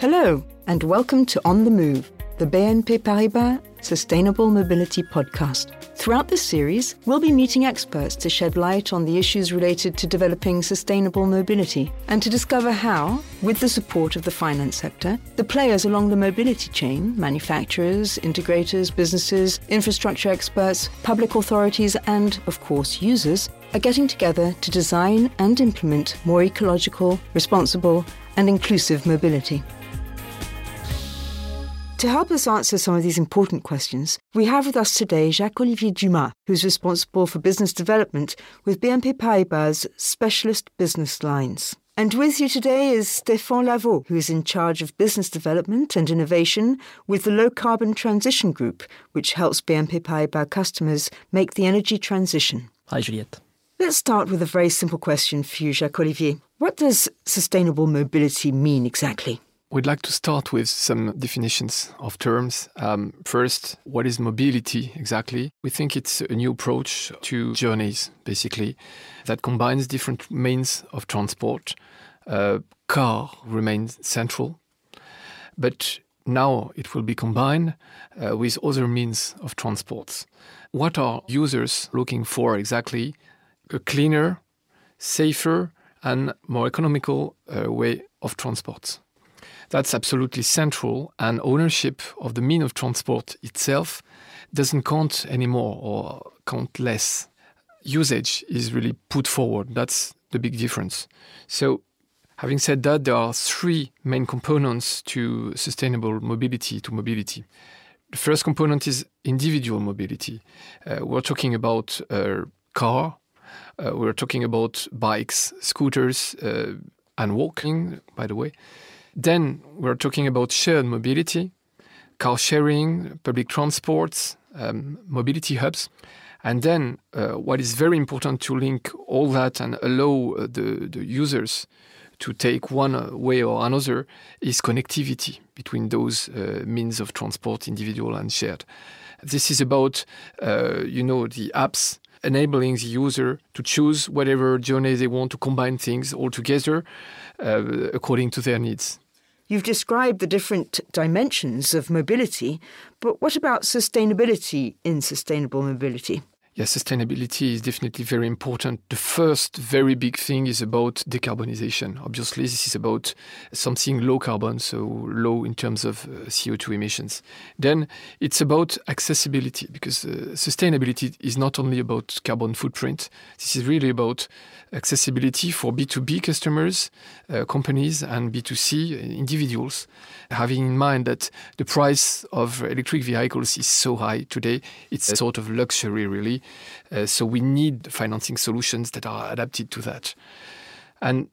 Hello, and welcome to On the Move, the BNP Paribas Sustainable Mobility Podcast. Throughout this series, we'll be meeting experts to shed light on the issues related to developing sustainable mobility and to discover how, with the support of the finance sector, the players along the mobility chain manufacturers, integrators, businesses, infrastructure experts, public authorities, and, of course, users are getting together to design and implement more ecological, responsible, and inclusive mobility. To help us answer some of these important questions, we have with us today Jacques Olivier Dumas, who's responsible for business development with BNP Paribas Specialist Business Lines. And with you today is Stéphane Lavau, who is in charge of business development and innovation with the Low Carbon Transition Group, which helps BNP Paribas customers make the energy transition. Hi, Juliette. Let's start with a very simple question for you, Jacques Olivier. What does sustainable mobility mean exactly? We'd like to start with some definitions of terms. Um, first, what is mobility exactly? We think it's a new approach to journeys, basically, that combines different means of transport. Uh, car remains central, but now it will be combined uh, with other means of transport. What are users looking for exactly? A cleaner, safer, and more economical uh, way of transport. That's absolutely central, and ownership of the mean of transport itself doesn't count anymore or count less. Usage is really put forward. That's the big difference. So, having said that, there are three main components to sustainable mobility, to mobility. The first component is individual mobility. Uh, we're talking about a car, uh, we're talking about bikes, scooters, uh, and walking, by the way. Then we're talking about shared mobility, car sharing, public transports, um, mobility hubs. And then uh, what is very important to link all that and allow uh, the, the users to take one uh, way or another is connectivity between those uh, means of transport, individual and shared. This is about, uh, you know, the apps enabling the user to choose whatever journey they want to combine things all together uh, according to their needs. You've described the different dimensions of mobility, but what about sustainability in sustainable mobility? Yes, sustainability is definitely very important. The first very big thing is about decarbonization. Obviously, this is about something low carbon, so low in terms of uh, CO2 emissions. Then it's about accessibility because uh, sustainability is not only about carbon footprint. This is really about accessibility for B2B customers, uh, companies, and B2C individuals, having in mind that the price of electric vehicles is so high today. It's a sort of luxury, really. Uh, so we need financing solutions that are adapted to that. And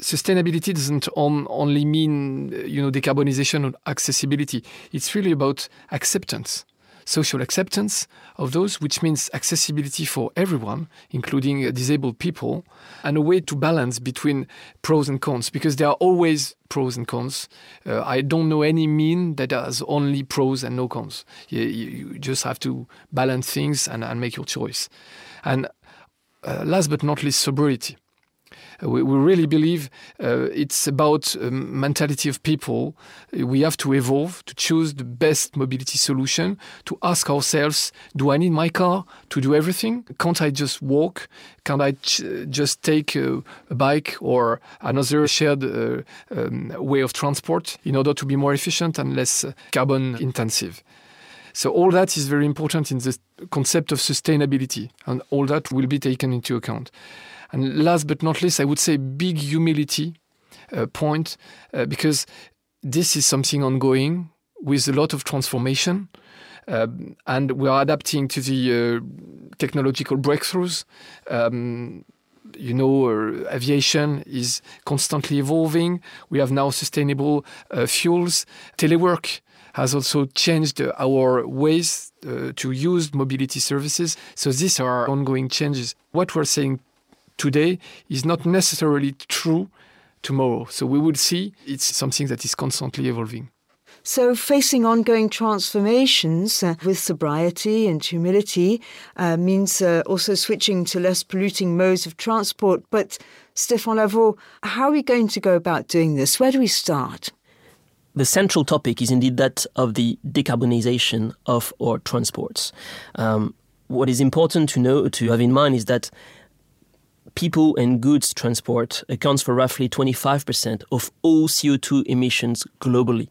sustainability doesn't on, only mean you know decarbonization or accessibility. It's really about acceptance, social acceptance of those, which means accessibility for everyone, including disabled people, and a way to balance between pros and cons, because there are always pros and cons. Uh, I don't know any mean that has only pros and no cons. You, you just have to balance things and, and make your choice. And uh, last but not least, sobriety. We, we, really believe uh, it's about um, mentality of people. We have to evolve to choose the best mobility solution. To ask ourselves: Do I need my car to do everything? Can't I just walk? Can't I just take a, a, bike or another shared uh, um, way of transport in order to be more efficient and less uh, carbon intensive? So all that is very important in the concept of sustainability, and all that will be taken into account. And last but not least, I would say big humility uh, point uh, because this is something ongoing with a lot of transformation. Uh, and we are adapting to the uh, technological breakthroughs. Um, you know, uh, aviation is constantly evolving. We have now sustainable uh, fuels. Telework has also changed our ways uh, to use mobility services. So these are ongoing changes. What we're saying today is not necessarily true tomorrow. So we will see it's something that is constantly evolving. So, facing ongoing transformations uh, with sobriety and humility uh, means uh, also switching to less polluting modes of transport. But Stéphane Lavau, how are we going to go about doing this? Where do we start? the central topic is indeed that of the decarbonization of our transports. Um, what is important to know to have in mind is that people and goods transport accounts for roughly 25% of all CO2 emissions globally.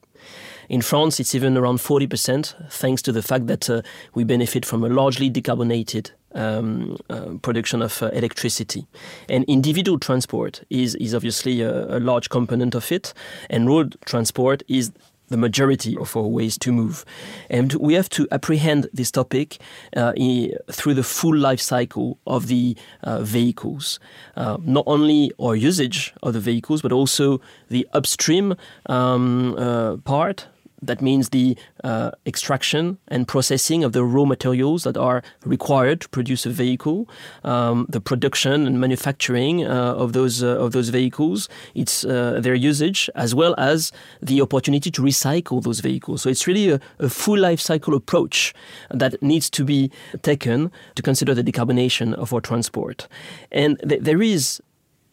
In France, it's even around 40%, thanks to the fact that uh, we benefit from a largely decarbonated um, uh, production of uh, electricity. And individual transport is, is obviously a, a large component of it, and road transport is the majority of our ways to move. And we have to apprehend this topic uh, in, through the full life cycle of the uh, vehicles. Uh, not only our usage of the vehicles, but also the upstream um, uh, part that means the uh, extraction and processing of the raw materials that are required to produce a vehicle, um, the production and manufacturing uh, of those uh, of those vehicles, it's uh, their usage as well as the opportunity to recycle those vehicles. So it's really a, a full life cycle approach that needs to be taken to consider the decarbonation of our transport, and th- there is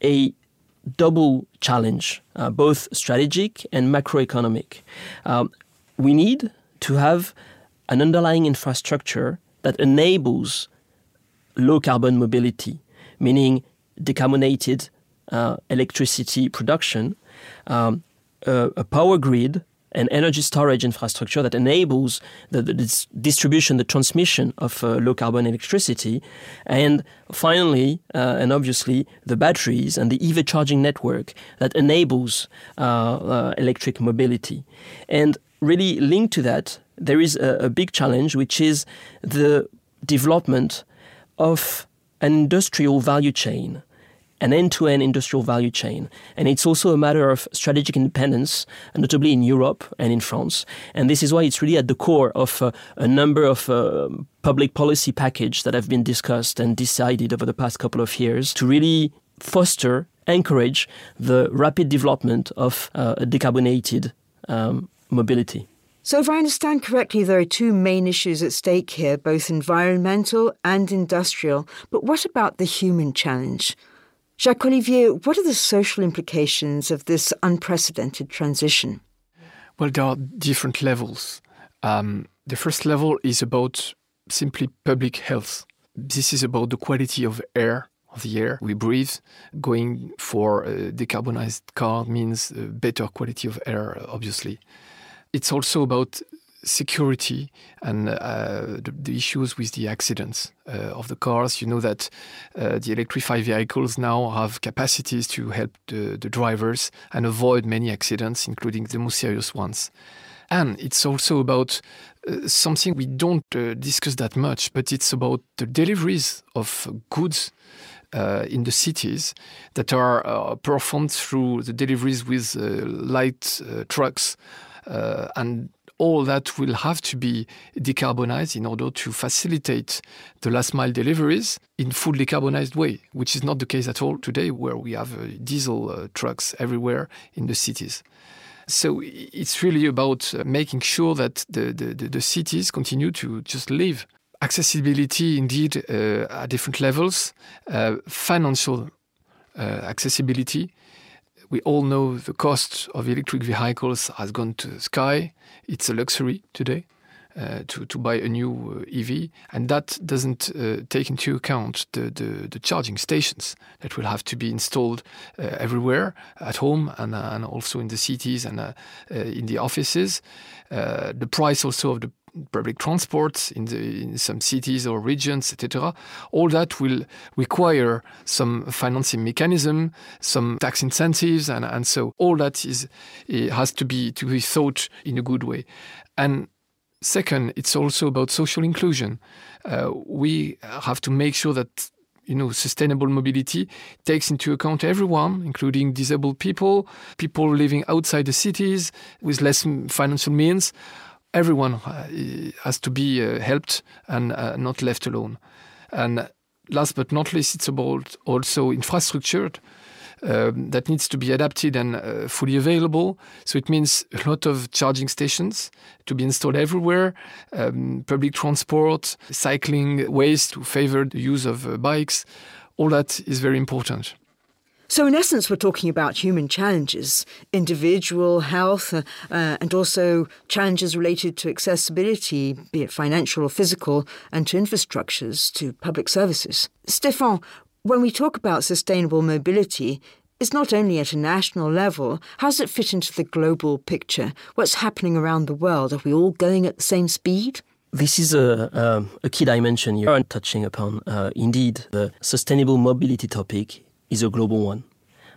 a double challenge, uh, both strategic and macroeconomic. Um, we need to have an underlying infrastructure that enables low carbon mobility, meaning decarbonated uh, electricity production, um, a, a power grid an energy storage infrastructure that enables the, the dis distribution, the transmission of uh, low carbon electricity, and finally, uh, and obviously, the batteries and the EV charging network that enables uh, uh, electric mobility. And really linked to that, there is a, a big challenge, which is the development of an industrial value chain an end-to-end industrial value chain. And it's also a matter of strategic independence, notably in Europe and in France. And this is why it's really at the core of uh, a number of uh, public policy packages that have been discussed and decided over the past couple of years to really foster, encourage the rapid development of uh, decarbonated um, mobility. So, if I understand correctly, there are two main issues at stake here, both environmental and industrial. But what about the human challenge? Jacques Olivier, what are the social implications of this unprecedented transition? Well, there are different levels. Um, the first level is about simply public health. This is about the quality of air, of the air we breathe. Going for a decarbonized car means better quality of air, obviously. It's also about security and uh, the, the, issues with the accidents uh, of the cars. You know that uh, the electrified vehicles now have capacities to help the, the, drivers and avoid many accidents, including the most serious ones. And it's also about uh, something we don't uh, discuss that much, but it's about the deliveries of goods. Uh, in the cities that are uh, performed through the deliveries with uh, light uh, trucks and all that will have to be decarbonized in order to facilitate the last mile deliveries in full decarbonized way, which is not the case at all today, where we have uh, diesel uh, trucks everywhere in the cities. So it's really about uh, making sure that the, the, the, cities continue to just live. Accessibility, indeed, uh, at different levels, uh, financial uh, accessibility, we all know the cost of electric vehicles has gone to the sky. It's a luxury today. Uh, to, to buy a new uh, EV, and that doesn't uh, take into account the, the, the, charging stations that will have to be installed uh, everywhere at home and, uh, and also in the cities and uh, in the offices. the price also of the public transport in, the, in some cities or regions, etc. All that will require some financing mechanism, some tax incentives, and, and so all that is has to be to be thought in a good way. And second, it's also about social inclusion. Uh, we have to make sure that you know, sustainable mobility takes into account everyone, including disabled people, people living outside the cities with less financial means everyone has to be uh, helped and uh, not left alone. And last but not least, it's about also infrastructure. Um, that needs to be adapted and uh, fully available. So it means a lot of charging stations to be installed everywhere, um, public transport, cycling ways to favor the use of uh, bikes. All that is very important. So, in essence, we're talking about human challenges, individual health, uh, and also challenges related to accessibility, be it financial or physical, and to infrastructures, to public services. Stefan, when we talk about sustainable mobility, it's not only at a national level. How does it fit into the global picture? What's happening around the world? Are we all going at the same speed? This is a, um, a key dimension you are touching upon. Uh, indeed, the sustainable mobility topic is a global one.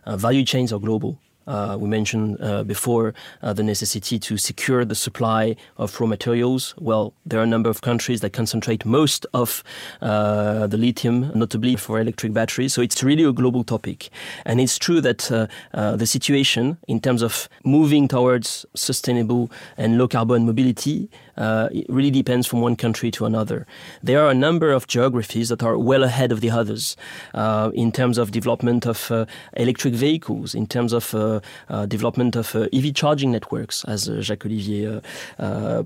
Uh, value chains are global. Uh, we mentioned uh, before uh, the necessity to secure the supply of raw materials. Well, there are a number of countries that concentrate most of uh, the lithium, notably for electric batteries. So it's really a global topic. And it's true that uh, the situation in terms of moving towards sustainable and low carbon mobility it really depends from one country to another. There are a number of geographies that are well ahead of the others in terms of development of electric vehicles, in terms of uh, development of uh, EV charging networks, as uh, Jacques Olivier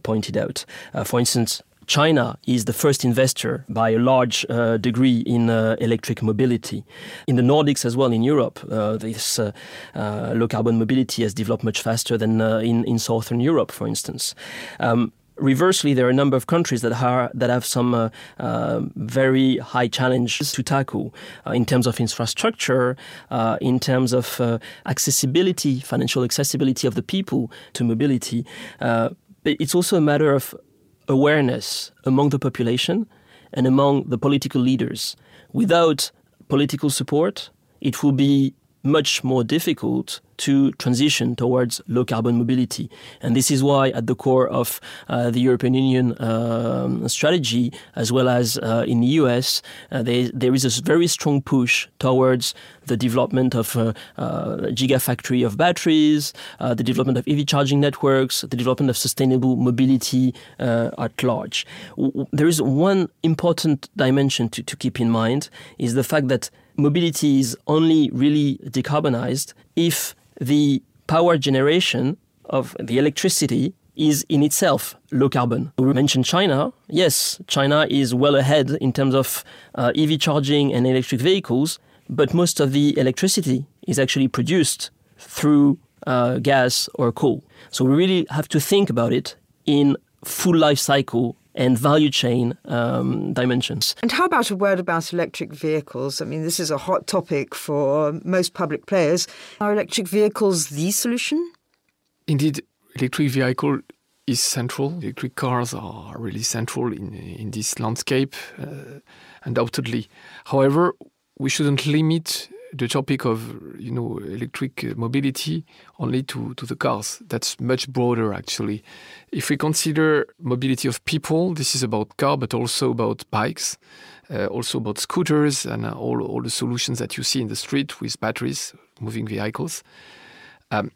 pointed out. for instance, China is the first investor by a large uh, degree in uh, electric mobility. In the Nordics as well, in Europe, uh, this low carbon mobility has developed much faster than in, in Southern Europe, for instance. Um, Reversely, there are a number of countries that, are, that have some uh, uh, very high challenges to tackle uh, in terms of infrastructure, uh, in terms of uh, accessibility, financial accessibility of the people to mobility. Uh, but it's also a matter of awareness among the population and among the political leaders. Without political support, it will be much more difficult to transition towards low carbon mobility. And this is why, at the core of uh, the European Union um, strategy, as well as uh, in the US, uh, there, there is a very strong push towards the development of a uh, uh, gigafactory of batteries, uh, the development of EV charging networks, the development of sustainable mobility at large. There is one important dimension to, to keep in mind is the fact that mobility is only really decarbonized if the power generation of the electricity is in itself low carbon. We mentioned China. Yes, China is well ahead in terms of uh, EV charging and electric vehicles, but most of the electricity is actually produced through uh, gas or coal. So we really have to think about it in full life cycle and value chain um, dimensions. And how about a word about electric vehicles? I mean, this is a hot topic for most public players. Are electric vehicles the solution? Indeed, electric vehicle is central. Electric cars are really central in, in this landscape, uh, undoubtedly. However, we shouldn't limit the topic of you know electric mobility only to, to the cars. That's much broader actually. If we consider mobility of people, this is about car, but also about bikes, uh, also about scooters and uh, all, all the solutions that you see in the street with batteries, moving vehicles. Um,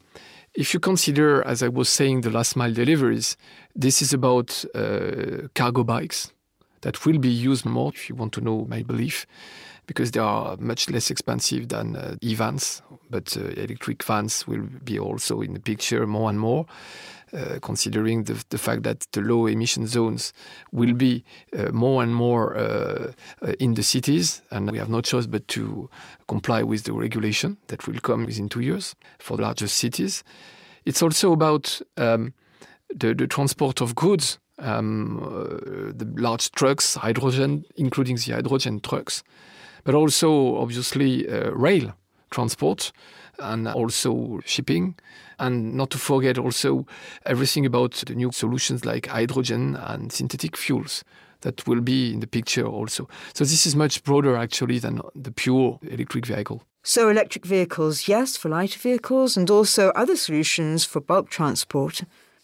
if you consider, as I was saying, the last mile deliveries, this is about uh, cargo bikes that will be used more, if you want to know my belief because they are much less expensive than uh, e-vans, but uh, electric vans will be also in the picture more and more. Uh, considering the, the, fact that the low emission zones will be uh, more and more uh, uh, in the cities, and we have no choice but to comply with the regulation that will come within two years for the largest cities. It's also about um, the, the, transport of goods, um, uh, the large trucks, hydrogen, including the hydrogen trucks but also obviously uh, rail transport and also shipping. And not to forget also everything about the new solutions like hydrogen and synthetic fuels that will be in the picture also. So this is much broader actually than the pure electric vehicle. So electric vehicles, yes, for lighter vehicles, and also other solutions for bulk transport.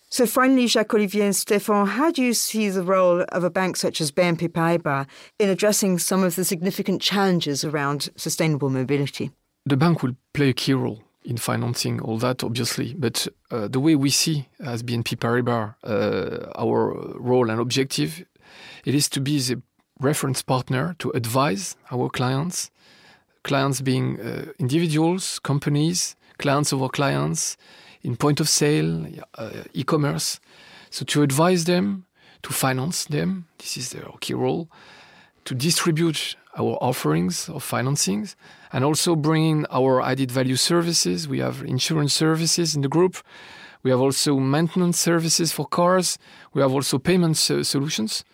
So finally, Jacques-Olivier and Stéphane, how do you see the role of a bank such as BNP Paribas in addressing some of the significant challenges around sustainable mobility? The bank will play a key role in financing all that, obviously. But uh, the way we see as BNP Paribas uh, our role and objective, it is to be the reference partner to advise our clients, clients being uh, individuals, companies, clients of our clients, in point of sale, uh, e-commerce. So to advise them, to finance them, this is their key role, to distribute our offerings of financings and also bringing our added value services. We have insurance services in the group. We have also maintenance services for cars. We have also payment solutions.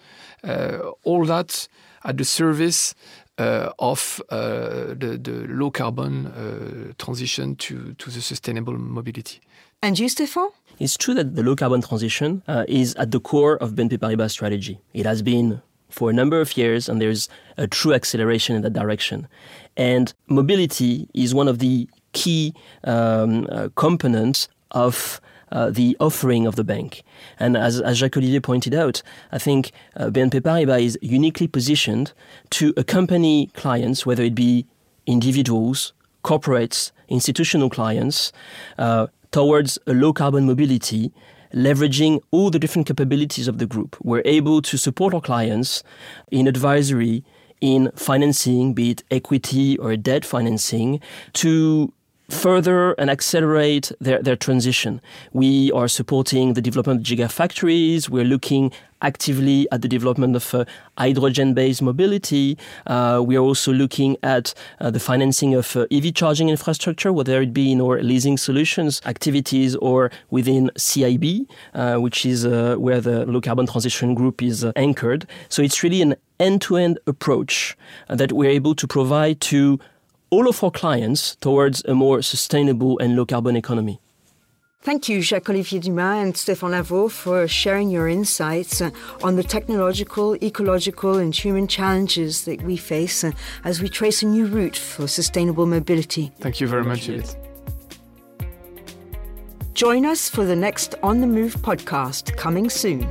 Uh, all that at the service uh, of uh, the, the, low carbon uh, transition to, to the sustainable mobility. And you? It's true that the low carbon transition uh, is at the core of BNP Paribas' strategy. It has been for a number of years, and there's a true acceleration in that direction. And mobility is one of the key um, uh, components of uh, the offering of the bank. And as, as Jacques Olivier pointed out, I think uh, BNP Paribas is uniquely positioned to accompany clients, whether it be individuals, corporates, institutional clients, uh, towards a low carbon mobility leveraging all the different capabilities of the group. We're able to support our clients in advisory, in financing, be it equity or debt financing, to further and accelerate their, their transition. We are supporting the development of gigafactories. We're looking actively at the development of uh, hydrogen-based mobility. Uh, we are also looking at uh, the financing of uh, EV charging infrastructure, whether it be in our leasing solutions activities or within CIB, uh, which is uh, where the low carbon transition group is anchored. So it's really an end-to-end approach that we're able to provide to all of our clients towards a more sustainable and low carbon economy. Thank you, Jacques Olivier Dumas and Stéphane Lavau, for sharing your insights on the technological, ecological, and human challenges that we face as we trace a new route for sustainable mobility. Thank you very much, Edith. Join us for the next On the Move podcast coming soon.